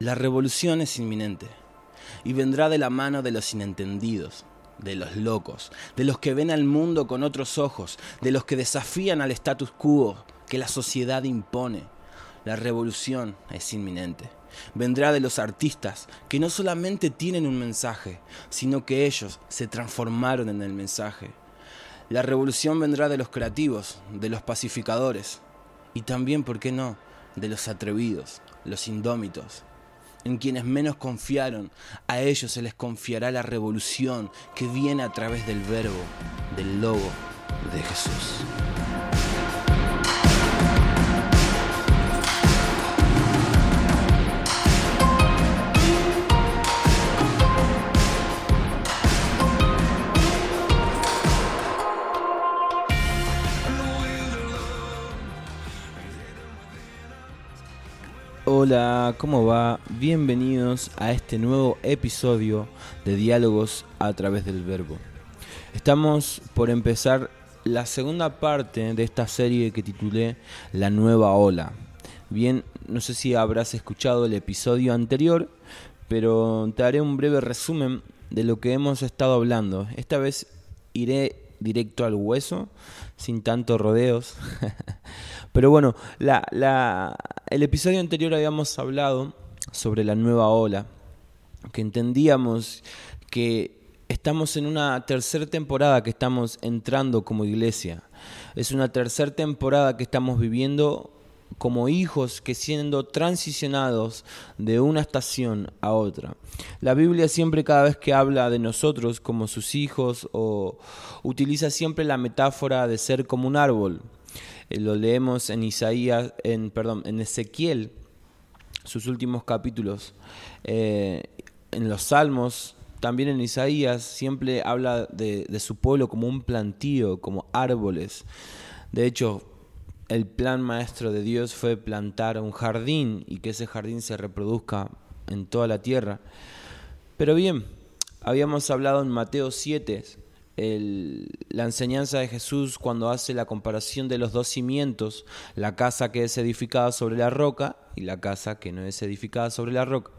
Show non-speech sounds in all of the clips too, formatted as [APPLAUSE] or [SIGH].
La revolución es inminente y vendrá de la mano de los inentendidos, de los locos, de los que ven al mundo con otros ojos, de los que desafían al status quo que la sociedad impone. La revolución es inminente. Vendrá de los artistas que no solamente tienen un mensaje, sino que ellos se transformaron en el mensaje. La revolución vendrá de los creativos, de los pacificadores y también, ¿por qué no?, de los atrevidos, los indómitos en quienes menos confiaron, a ellos se les confiará la revolución que viene a través del verbo, del logo de Jesús. Hola, ¿cómo va? Bienvenidos a este nuevo episodio de Diálogos a través del Verbo. Estamos por empezar la segunda parte de esta serie que titulé La nueva ola. Bien, no sé si habrás escuchado el episodio anterior, pero te haré un breve resumen de lo que hemos estado hablando. Esta vez iré directo al hueso, sin tantos rodeos. [LAUGHS] Pero bueno, la, el episodio anterior habíamos hablado sobre la nueva ola, que entendíamos que estamos en una tercera temporada que estamos entrando como iglesia. Es una tercera temporada que estamos viviendo como hijos que siendo transicionados de una estación a otra. La Biblia siempre cada vez que habla de nosotros como sus hijos o utiliza siempre la metáfora de ser como un árbol. Eh, lo leemos en Isaías, en, perdón, en Ezequiel, sus últimos capítulos. Eh, en los Salmos, también en Isaías, siempre habla de, de su pueblo como un plantío, como árboles. De hecho, el plan maestro de Dios fue plantar un jardín y que ese jardín se reproduzca en toda la tierra. Pero bien, habíamos hablado en Mateo 7 la enseñanza de Jesús cuando hace la comparación de los dos cimientos, la casa que es edificada sobre la roca y la casa que no es edificada sobre la roca.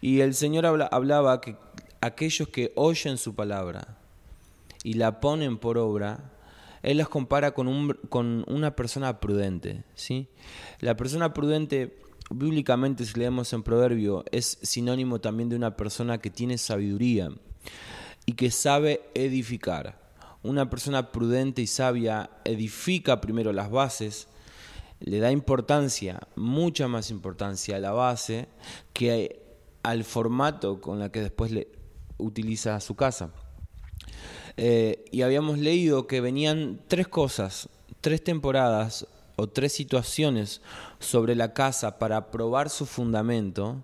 Y el Señor hablaba que aquellos que oyen su palabra y la ponen por obra, Él las compara con, un, con una persona prudente. ¿sí? La persona prudente, bíblicamente si leemos en Proverbio, es sinónimo también de una persona que tiene sabiduría y que sabe edificar. Una persona prudente y sabia edifica primero las bases, le da importancia, mucha más importancia a la base que al formato con la que después le utiliza su casa. Eh, y habíamos leído que venían tres cosas, tres temporadas o tres situaciones sobre la casa para probar su fundamento,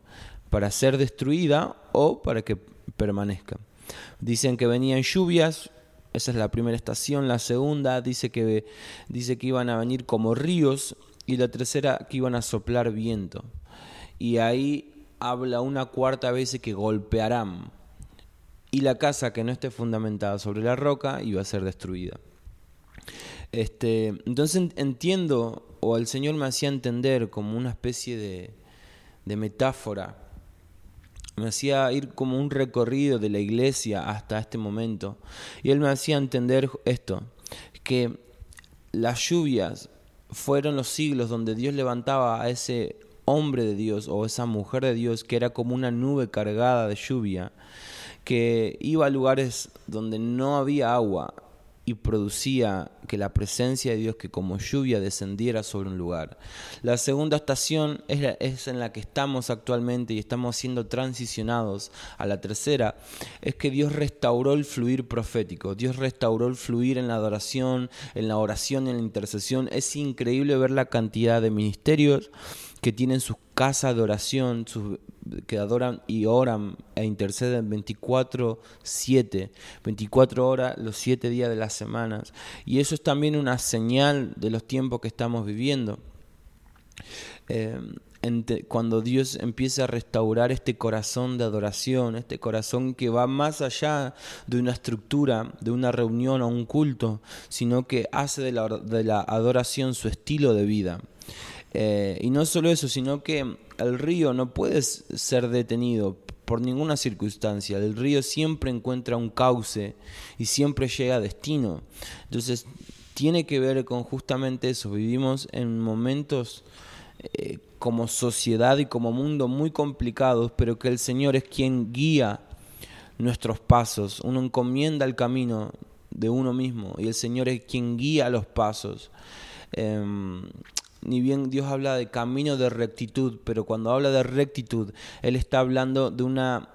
para ser destruida o para que permanezca. Dicen que venían lluvias, esa es la primera estación. La segunda dice que, dice que iban a venir como ríos y la tercera que iban a soplar viento. Y ahí habla una cuarta vez que golpearán. Y la casa que no esté fundamentada sobre la roca iba a ser destruida. Este, entonces entiendo, o el Señor me hacía entender como una especie de, de metáfora me hacía ir como un recorrido de la iglesia hasta este momento. Y él me hacía entender esto, que las lluvias fueron los siglos donde Dios levantaba a ese hombre de Dios o esa mujer de Dios que era como una nube cargada de lluvia, que iba a lugares donde no había agua y producía que la presencia de Dios que como lluvia descendiera sobre un lugar. La segunda estación es, es, en la que estamos actualmente y estamos siendo transicionados a la tercera, es que Dios restauró el fluir profético, Dios restauró el fluir en la adoración, en la oración, en la intercesión. Es increíble ver la cantidad de ministerios que tienen sus casas de oración, que adoran y oran e interceden 24/7, 24 horas los 7 días de las semanas. Y eso es también una señal de los tiempos que estamos viviendo. Eh, cuando Dios empieza a restaurar este corazón de adoración, este corazón que va más allá de una estructura, de una reunión o un culto, sino que hace de la, de la adoración su estilo de vida. Eh, y no solo eso, sino que el río no puede ser detenido por ninguna circunstancia. El río siempre encuentra un cauce y siempre llega a destino. Entonces, tiene que ver con justamente eso. Vivimos en momentos eh, como sociedad y como mundo muy complicados, pero que el Señor es quien guía nuestros pasos. Uno encomienda el camino de uno mismo y el Señor es quien guía los pasos. Em, ni bien Dios habla de camino de rectitud, pero cuando habla de rectitud, Él está hablando de una,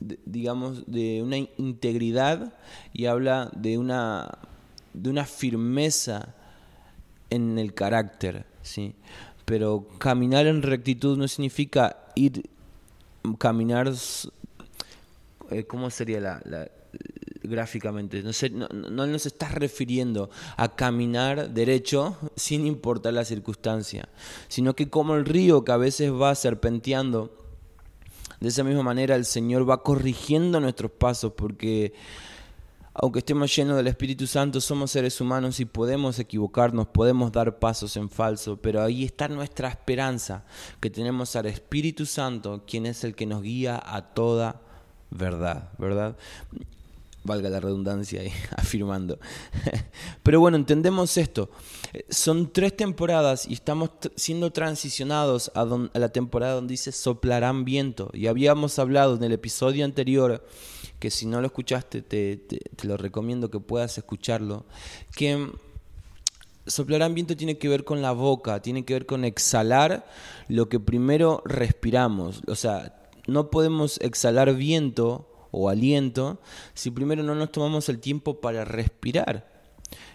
digamos, de una integridad y habla de una, de una firmeza en el carácter, ¿sí? Pero caminar en rectitud no significa ir, caminar, eh, ¿cómo sería la, gráficamente. No, no, nos estás refiriendo a caminar derecho sin importar la circunstancia, sino que como el río que a veces va serpenteando, de esa misma manera el Señor va corrigiendo nuestros pasos porque aunque estemos llenos del Espíritu Santo, somos seres humanos y podemos equivocarnos, podemos dar pasos en falso, pero ahí está nuestra esperanza, que tenemos al Espíritu Santo, quien es el que nos guía a toda verdad, ¿verdad? Valga la redundancia ahí, [LAUGHS] afirmando. [LAUGHS] Pero bueno, entendemos esto. Son tres temporadas y estamos siendo transicionados a, la temporada donde dice soplarán viento. Y habíamos hablado en el episodio anterior, que si no lo escuchaste, te, te lo recomiendo que puedas escucharlo, que soplarán viento tiene que ver con la boca, tiene que ver con exhalar lo que primero respiramos. O sea, no podemos exhalar viento o aliento si primero no nos tomamos el tiempo para respirar.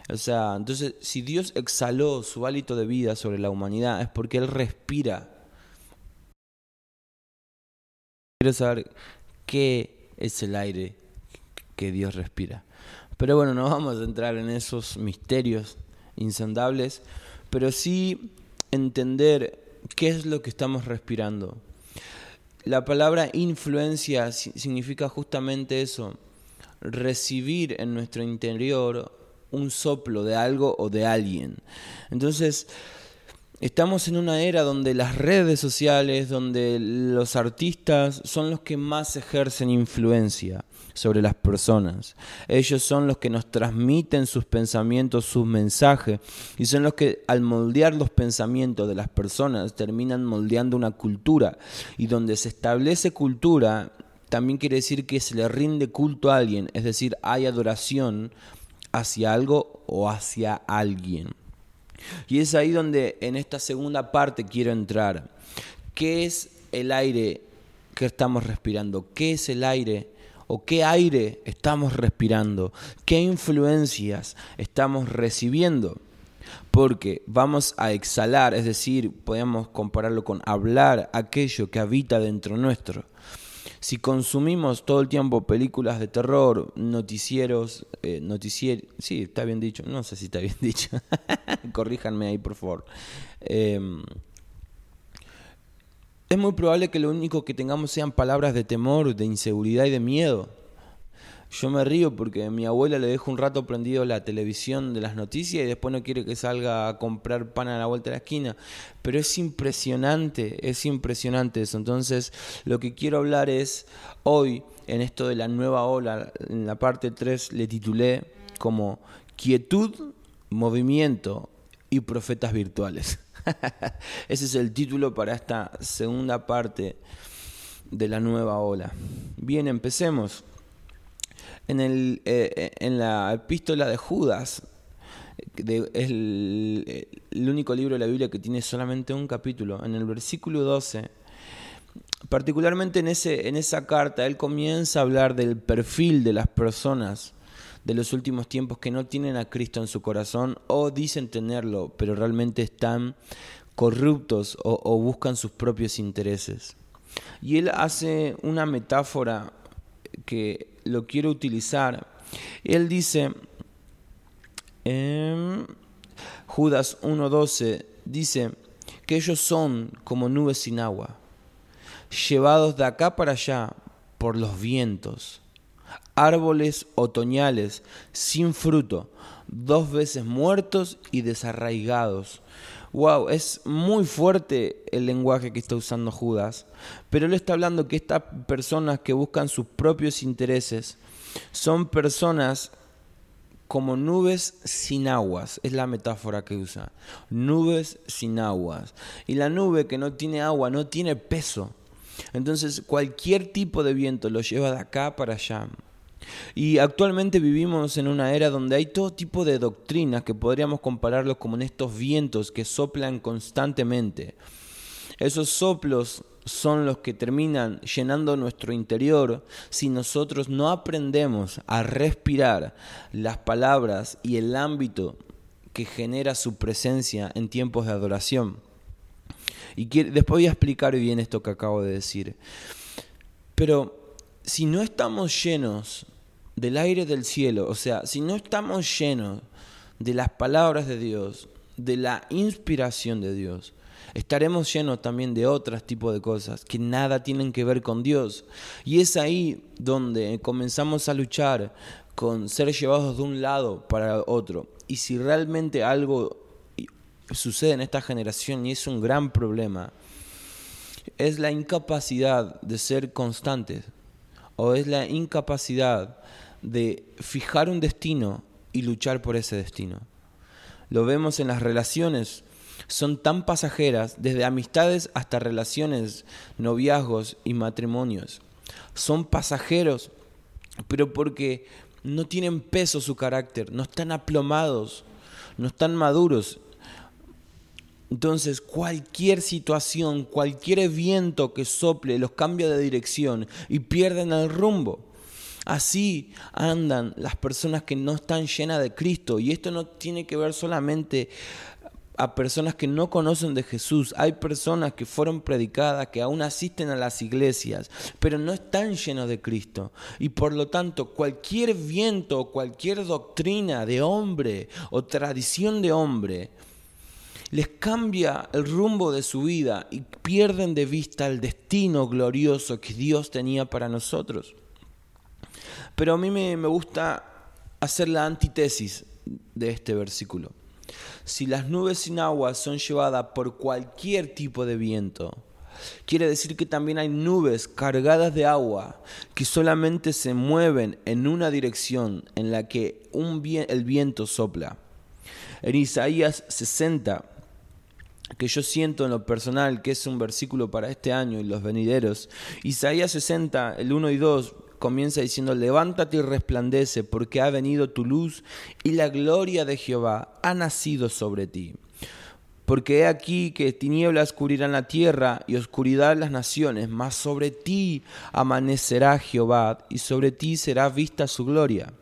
O sea, entonces si Dios exhaló su hálito de vida sobre la humanidad es porque Él respira. Quiero saber qué es el aire que Dios respira. Pero bueno, no vamos a entrar en esos misterios insondables, pero sí entender qué es lo que estamos respirando. La palabra influencia significa justamente eso, recibir en nuestro interior un soplo de algo o de alguien. Entonces, estamos en una era donde las redes sociales, donde los artistas son los que más ejercen influencia sobre las personas. Ellos son los que nos transmiten sus pensamientos, sus mensajes, y son los que al moldear los pensamientos de las personas terminan moldeando una cultura. Y donde se establece cultura, también quiere decir que se le rinde culto a alguien, es decir, hay adoración hacia algo o hacia alguien. Y es ahí donde en esta segunda parte quiero entrar. ¿Qué es el aire que estamos respirando? ¿Qué es el aire o qué aire estamos respirando, qué influencias estamos recibiendo. Porque vamos a exhalar, es decir, podemos compararlo con hablar aquello que habita dentro nuestro. Si consumimos todo el tiempo películas de terror, noticieros, eh, noticier, sí, está bien dicho, no sé si está bien [LAUGHS] dicho, corríjanme ahí por favor. Em, es muy probable que lo único que tengamos sean palabras de temor, de inseguridad y de miedo. Yo me río porque mi abuela le dejo un rato prendido la televisión de las noticias y después no quiere que salga a comprar pan a la vuelta de la esquina. Pero es impresionante, es impresionante eso. Entonces, lo que quiero hablar es hoy, en esto de la nueva ola, en la parte 3 le titulé como quietud, movimiento y profetas virtuales. [LAUGHS] Ese es el título para esta segunda parte de la nueva ola. Bien, empecemos. En, el, eh, en la epístola de Judas, es el, el, único libro de la Biblia que tiene solamente un capítulo, en el versículo 12, particularmente en, ese, en esa carta, él comienza a hablar del perfil de las personas de los últimos tiempos que no tienen a Cristo en su corazón o dicen tenerlo, pero realmente están corruptos o, buscan sus propios intereses. Y él hace una metáfora que lo quiero utilizar. Él dice, en Judas 1.12, dice que ellos son como nubes sin agua, llevados de acá para allá por los vientos árboles otoñales sin fruto, dos veces muertos y desarraigados, Wow, es muy fuerte el lenguaje que está usando Judas, pero él está hablando que estas personas que buscan sus propios intereses son personas como nubes sin aguas, es la metáfora que usa. Nubes sin aguas. Y la nube que no tiene agua no tiene peso. Entonces cualquier tipo de viento lo lleva de acá para allá. Y actualmente vivimos en una era donde hay todo tipo de doctrinas que podríamos compararlos como en estos vientos que soplan constantemente. Esos soplos son los que terminan llenando nuestro interior si nosotros no aprendemos a respirar las palabras y el ámbito que genera su presencia en tiempos de adoración. Y después voy a explicar bien esto que acabo de decir. Pero si no estamos llenos del aire del cielo, o sea, si no estamos llenos de las palabras de Dios, de la inspiración de Dios, estaremos llenos también de otros tipos de cosas que nada tienen que ver con Dios. Y es ahí donde comenzamos a luchar con ser llevados de un lado para otro. Y si realmente algo sucede en esta generación y es un gran problema, es la incapacidad de ser constantes o es la incapacidad de fijar un destino y luchar por ese destino. Lo vemos en las relaciones, son tan pasajeras, desde amistades hasta relaciones, noviazgos y matrimonios. Son pasajeros, pero porque no tienen peso su carácter, no están aplomados, no están maduros. Entonces cualquier situación, cualquier viento que sople los cambia de dirección y pierden el rumbo. Así andan las personas que no están llenas de Cristo. Y esto no tiene que ver solamente a personas que no conocen de Jesús. Hay personas que fueron predicadas, que aún asisten a las iglesias, pero no están llenos de Cristo. Y por lo tanto, cualquier viento, cualquier doctrina de hombre o tradición de hombre, les cambia el rumbo de su vida y pierden de vista el destino glorioso que Dios tenía para nosotros. Pero a mí me, gusta hacer la antítesis de este versículo. Si las nubes sin agua son llevadas por cualquier tipo de viento, quiere decir que también hay nubes cargadas de agua que solamente se mueven en una dirección en la que el viento sopla. En Isaías 60, que yo siento en lo personal que es un versículo para este año y los venideros, Isaías 60, el 1 y 2 comienza diciendo, levántate y resplandece, porque ha venido tu luz y la gloria de Jehová ha nacido sobre ti. Porque he aquí que tinieblas cubrirán la tierra y oscuridad las naciones, mas sobre ti amanecerá Jehová y sobre ti será vista su gloria.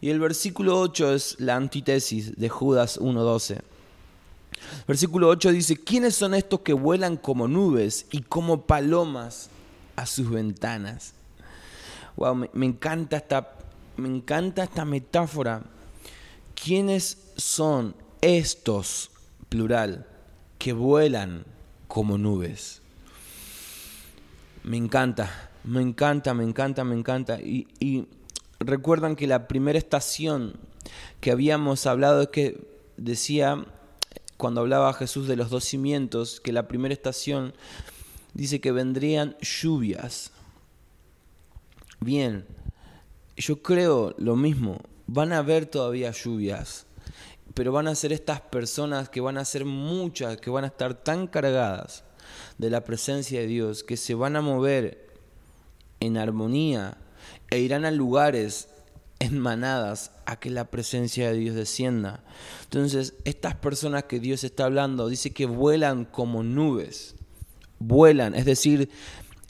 Y el versículo 8 es la antítesis de Judas 1.12. Versículo 8 dice, ¿quiénes son estos que vuelan como nubes y como palomas a sus ventanas? Me, encanta esta, me encanta esta metáfora. ¿Quiénes son estos, plural, que vuelan como nubes? Me encanta, me encanta, me encanta, me encanta. Y, y recuerdan que la primera estación que habíamos hablado es que decía, cuando hablaba Jesús de los dos cimientos, que la primera estación dice que vendrían lluvias. Bien, yo creo lo mismo. Van a haber todavía lluvias, pero van a ser estas personas que van a ser muchas, que van a estar tan cargadas de la presencia de Dios, que se van a mover en armonía e irán a lugares en manadas a que la presencia de Dios descienda. Entonces, estas personas que Dios está hablando, dice que vuelan como nubes, vuelan, es decir,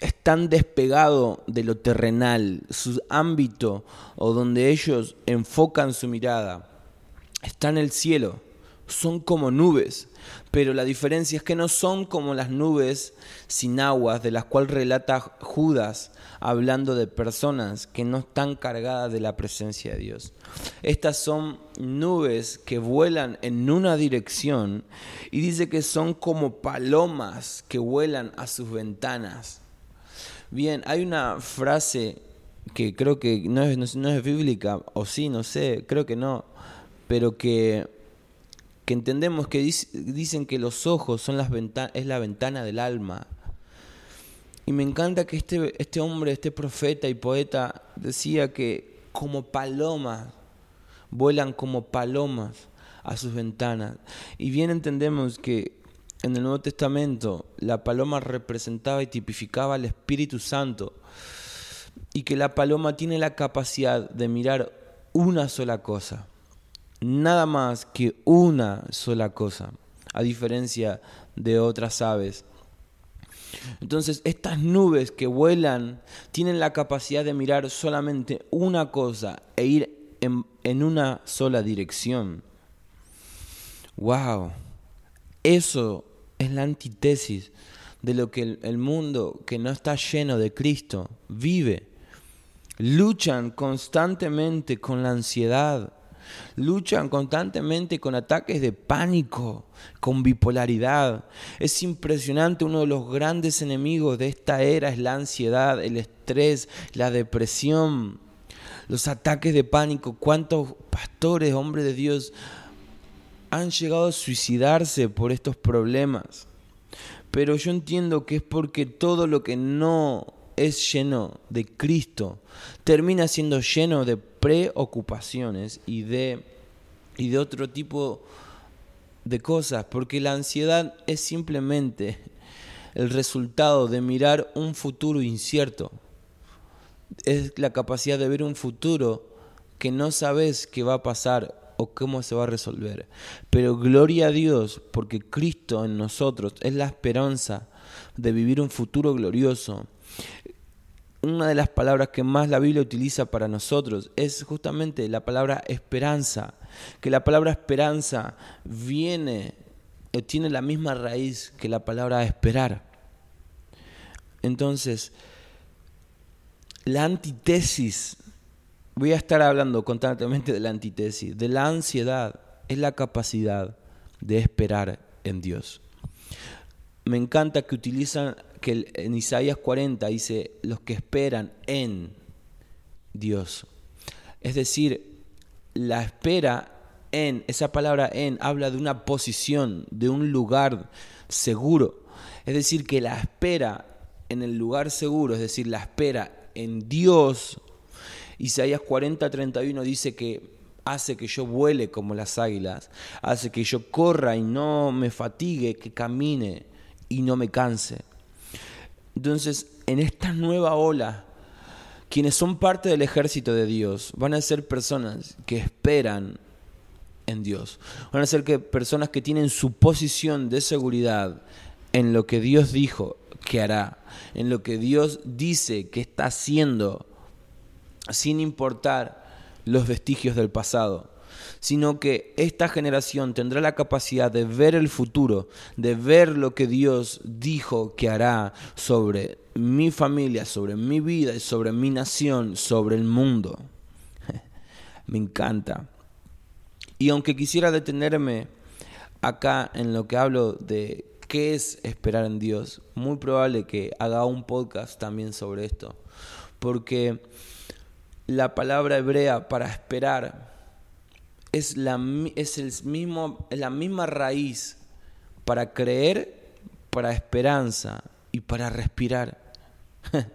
están despegados de lo terrenal, su ámbito o donde ellos enfocan su mirada está en el cielo, son como nubes, pero la diferencia es que no son como las nubes sin aguas de las cuales relata Judas hablando de personas que no están cargadas de la presencia de Dios. Estas son nubes que vuelan en una dirección y dice que son como palomas que vuelan a sus ventanas. Bien, hay una frase que creo que no es, no, es bíblica, o sí, no sé, creo que no, pero que que entendemos que dicen que los ojos son las es la ventana del alma. Y me encanta que este, este hombre, este profeta y poeta, decía que como palomas, vuelan como palomas a sus ventanas. Y bien entendemos que en el Nuevo Testamento la paloma representaba y tipificaba al Espíritu Santo y que la paloma tiene la capacidad de mirar una sola cosa, nada más que una sola cosa, a diferencia de otras aves. Entonces, estas nubes que vuelan tienen la capacidad de mirar solamente una cosa e ir en, una sola dirección. ¡Wow! Eso es la antítesis de lo que el, mundo que no está lleno de Cristo vive. Luchan constantemente con la ansiedad, luchan constantemente con ataques de pánico, con bipolaridad. Es impresionante, uno de los grandes enemigos de esta era es la ansiedad, el estrés, la depresión, los ataques de pánico. ¿Cuántos pastores, hombres de Dios, han llegado a suicidarse por estos problemas. Pero yo entiendo que es porque todo lo que no es lleno de Cristo termina siendo lleno de preocupaciones y de, y de otro tipo de cosas, porque la ansiedad es simplemente el resultado de mirar un futuro incierto. Es la capacidad de ver un futuro que no sabes qué va a pasar o cómo se va a resolver. Pero gloria a Dios, porque Cristo en nosotros es la esperanza de vivir un futuro glorioso. Una de las palabras que más la Biblia utiliza para nosotros es justamente la palabra esperanza, que la palabra esperanza viene, tiene la misma raíz que la palabra esperar. Entonces, la antítesis voy a estar hablando constantemente de la antítesis, de la ansiedad, es la capacidad de esperar en Dios. Me encanta que utilizan, que en Isaías 40 dice, los que esperan en Dios. Es decir, la espera en, esa palabra en, habla de una posición, de un lugar seguro. Es decir, que la espera en el lugar seguro, es decir, la espera en Dios Isaías 40, 31 dice que hace que yo vuele como las águilas, hace que yo corra y no me fatigue, que camine y no me canse. Entonces, en esta nueva ola, quienes son parte del ejército de Dios van a ser personas que esperan en Dios. Van a ser que personas que tienen su posición de seguridad en lo que Dios dijo que hará, en lo que Dios dice que está haciendo sin importar los vestigios del pasado, sino que esta generación tendrá la capacidad de ver el futuro, de ver lo que Dios dijo que hará sobre mi familia, sobre mi vida y sobre mi nación, sobre el mundo. [LAUGHS] Me encanta. Y aunque quisiera detenerme acá en lo que hablo de qué es esperar en Dios, muy probable que haga un podcast también sobre esto, porque la palabra hebrea para esperar es la, es el mismo, la misma raíz para creer, para esperanza y para respirar. [LAUGHS]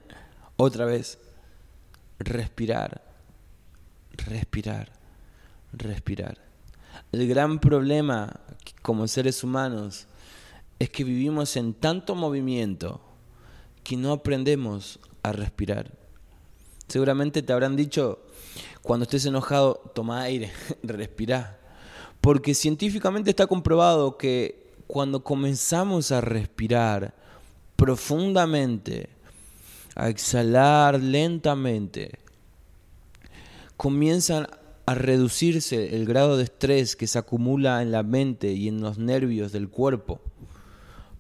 Otra vez, respirar, respirar, respirar. El gran problema como seres humanos es que vivimos en tanto movimiento que no aprendemos a respirar. Seguramente te habrán dicho, cuando estés enojado, toma aire, [LAUGHS] respira. Porque científicamente está comprobado que cuando comenzamos a respirar profundamente, a exhalar lentamente, comienzan a reducirse el grado de estrés que se acumula en la mente y en los nervios del cuerpo.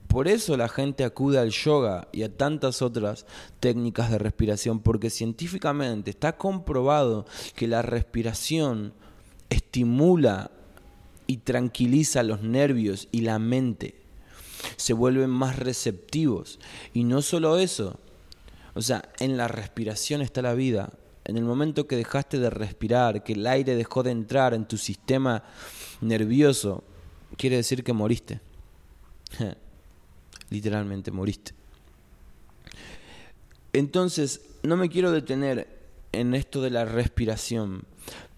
Por eso la gente acude al yoga y a tantas otras técnicas de respiración, porque científicamente está comprobado que la respiración estimula y tranquiliza los nervios y la mente. Se vuelven más receptivos. Y no solo eso, o sea, en la respiración está la vida. En el momento que dejaste de respirar, que el aire dejó de entrar en tu sistema nervioso, quiere decir que moriste. [LAUGHS] Literalmente moriste. Entonces, no me quiero detener en esto de la respiración,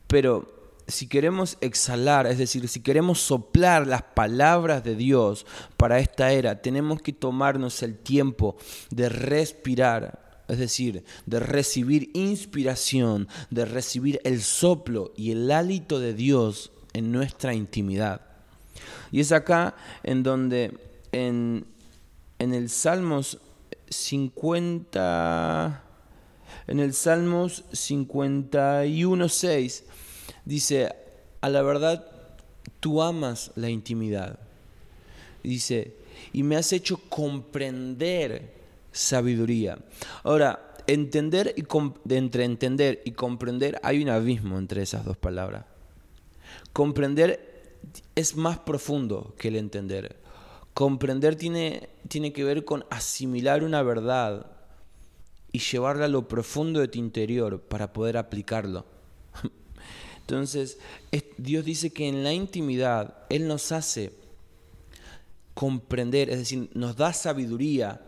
pero si queremos exhalar, es decir, si queremos soplar las palabras de Dios para esta era, tenemos que tomarnos el tiempo de respirar, es decir, de recibir inspiración, de recibir el soplo y el hálito de Dios en nuestra intimidad. Y es acá en donde en, en el Salmos 50, en el Salmos 51.6 dice, a la verdad, tú amas la intimidad. Dice, y me has hecho comprender sabiduría. Ahora, entender y entre entender y comprender hay un abismo entre esas dos palabras. Comprender es más profundo que el entender. Comprender tiene, tiene que ver con asimilar una verdad y llevarla a lo profundo de tu interior para poder aplicarlo. [LAUGHS] Entonces, Dios dice que en la intimidad Él nos hace comprender, es decir, nos da sabiduría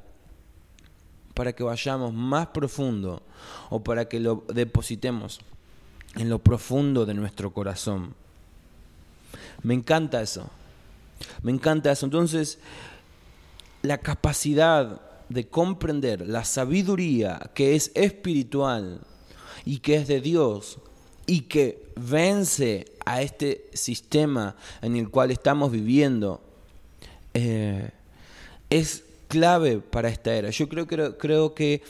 para que vayamos más profundo o para que lo depositemos en lo profundo de nuestro corazón. Me encanta eso. Me encanta eso. Entonces, la capacidad de comprender la sabiduría que es espiritual y que es de Dios y que vence a este sistema en el cual estamos viviendo eh, es clave para esta era. Yo creo, creo, creo que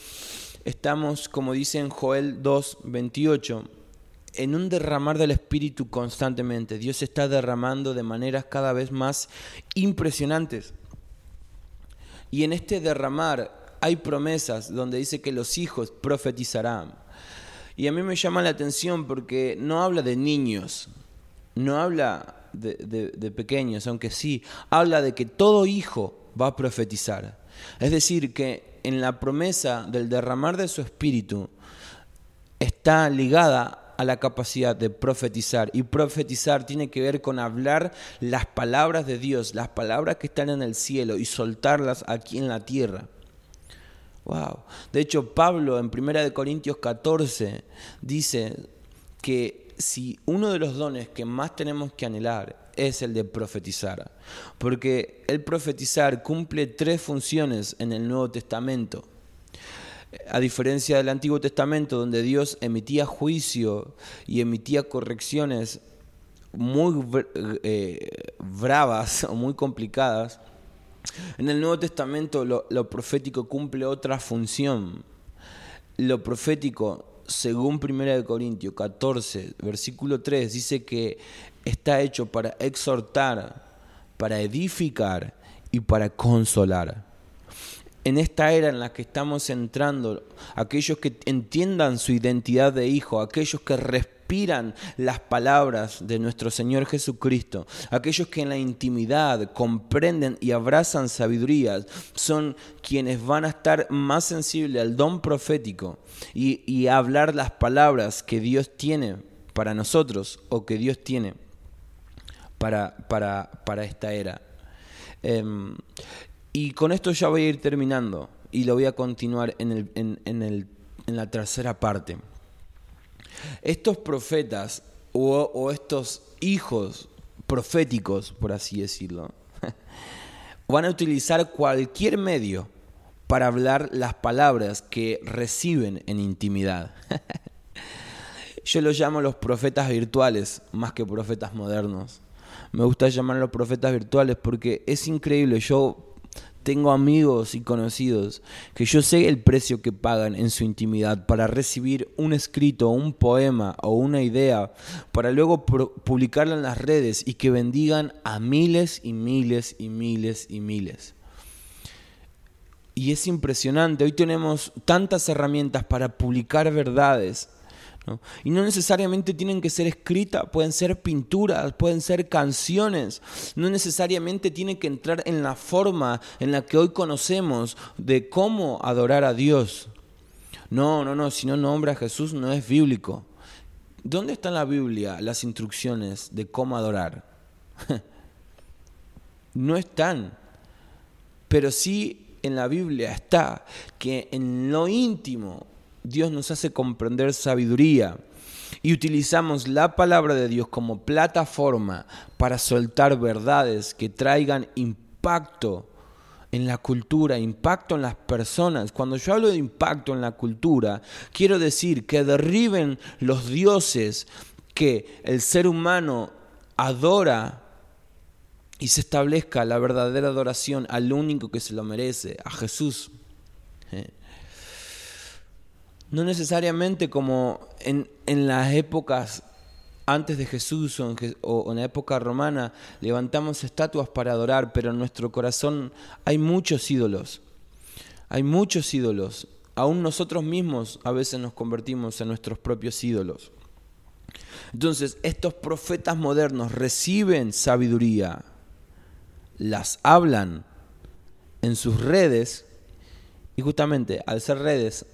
estamos, como dice en Joel 2.28, en un derramar del Espíritu constantemente. Dios está derramando de maneras cada vez más impresionantes. Y en este derramar hay promesas donde dice que los hijos profetizarán. Y a mí me llama la atención porque no habla de niños, no habla de, de pequeños, aunque sí, habla de que todo hijo va a profetizar. Es decir, que en la promesa del derramar de su espíritu está ligada a la capacidad de profetizar. Y profetizar tiene que ver con hablar las palabras de Dios, las palabras que están en el cielo y soltarlas aquí en la tierra. Wow. De hecho, Pablo en 1 Corintios 14 dice que si uno de los dones que más tenemos que anhelar es el de profetizar, porque el profetizar cumple tres funciones en el Nuevo Testamento a diferencia del Antiguo Testamento, donde Dios emitía juicio y emitía correcciones muy eh, bravas o muy complicadas, en el Nuevo Testamento lo, lo, profético cumple otra función. Lo profético, según 1 Corintios 14, versículo 3, dice que está hecho para exhortar, para edificar y para consolar en esta era en la que estamos entrando, aquellos que entiendan su identidad de hijo, aquellos que respiran las palabras de nuestro Señor Jesucristo, aquellos que en la intimidad comprenden y abrazan sabiduría, son quienes van a estar más sensibles al don profético y, y hablar las palabras que Dios tiene para nosotros o que Dios tiene para, para, para esta era. Em, y con esto ya voy a ir terminando y lo voy a continuar en, el, en, el, en la tercera parte. Estos profetas o, o estos hijos proféticos, por así decirlo, [LAUGHS] van a utilizar cualquier medio para hablar las palabras que reciben en intimidad. [LAUGHS] Yo los llamo los profetas virtuales más que profetas modernos. Me gusta llamarlos profetas virtuales porque es increíble. Yo tengo amigos y conocidos que yo sé el precio que pagan en su intimidad para recibir un escrito, un poema o una idea, para luego publicarla en las redes y que bendigan a miles y miles y miles y miles. Y es impresionante, hoy tenemos tantas herramientas para publicar verdades y no necesariamente tienen que ser escritas, pueden ser pinturas, pueden ser canciones, no necesariamente tienen que entrar en la forma en la que hoy conocemos de cómo adorar a Dios. No, no, no, si no nombra a Jesús no es bíblico. ¿Dónde está en la Biblia las instrucciones de cómo adorar? [LAUGHS] no están. Pero sí en la Biblia está que en lo íntimo Dios nos hace comprender sabiduría y utilizamos la palabra de Dios como plataforma para soltar verdades que traigan impacto en la cultura, impacto en las personas. Cuando yo hablo de impacto en la cultura, quiero decir que derriben los dioses que el ser humano adora y se establezca la verdadera adoración al único que se lo merece, a Jesús. No necesariamente como en, en las épocas antes de Jesús o en, la época romana levantamos estatuas para adorar, pero en nuestro corazón hay muchos ídolos. Hay muchos ídolos. Aún nosotros mismos a veces nos convertimos en nuestros propios ídolos. Entonces, estos profetas modernos reciben sabiduría, las hablan en sus redes y justamente al ser redes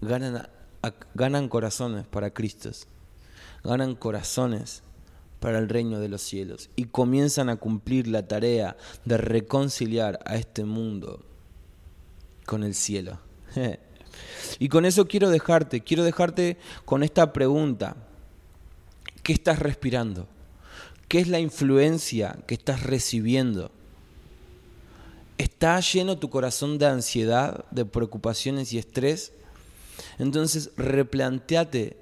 ganan, ganan corazones para Cristo ganan corazones para el reino de los cielos y comienzan a cumplir la tarea de reconciliar a este mundo con el cielo. [LAUGHS] y con eso quiero dejarte, quiero dejarte con esta pregunta. ¿Qué estás respirando? ¿Qué es la influencia que estás recibiendo? ¿Está lleno tu corazón de ansiedad, de preocupaciones y estrés? Entonces replanteate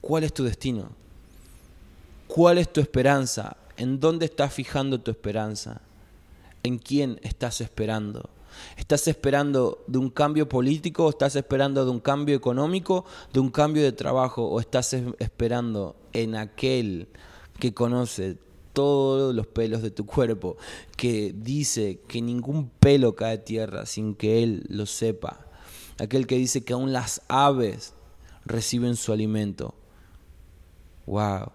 ¿Cuál es tu destino? ¿Cuál es tu esperanza? ¿En dónde estás fijando tu esperanza? ¿En quién estás esperando? ¿Estás esperando de un cambio político? ¿Estás esperando de un cambio económico? ¿De un cambio de trabajo? ¿O estás esperando en aquel que conoce todos los pelos de tu cuerpo, que dice que ningún pelo cae a tierra sin que Él lo sepa? Aquel que dice que aún las aves reciben su alimento. Wow.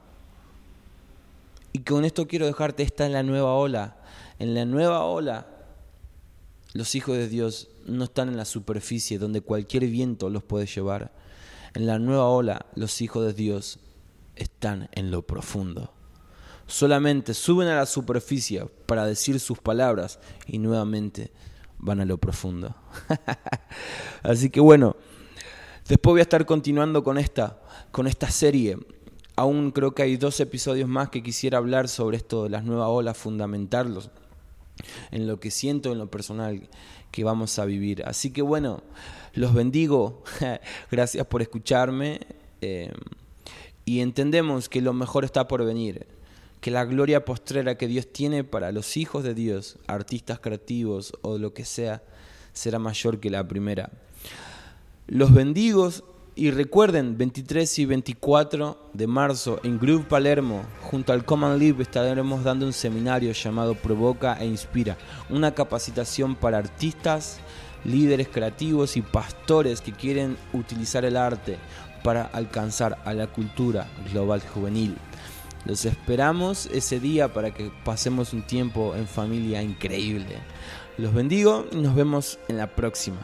Y con esto quiero dejarte esta en la nueva ola. En la nueva ola, los hijos de Dios no están en la superficie donde cualquier viento los puede llevar. En la nueva ola, los hijos de Dios están en lo profundo. Solamente suben a la superficie para decir sus palabras y nuevamente van a lo profundo. [LAUGHS] Así que bueno, después voy a estar continuando con esta, con esta serie Aún creo que hay dos episodios más que quisiera hablar sobre esto de las nuevas olas, fundamentarlos en lo que siento en lo personal que vamos a vivir. Así que bueno, los bendigo, [LAUGHS] gracias por escucharme eh, y entendemos que lo mejor está por venir, que la gloria postrera que Dios tiene para los hijos de Dios, artistas creativos o lo que sea, será mayor que la primera. Los bendigos y recuerden, 23 y 24 de marzo en Groove Palermo, junto al Common Live, estaremos dando un seminario llamado Provoca e Inspira, una capacitación para artistas, líderes creativos y pastores que quieren utilizar el arte para alcanzar a la cultura global juvenil. Los esperamos ese día para que pasemos un tiempo en familia increíble. Los bendigo y nos vemos en la próxima.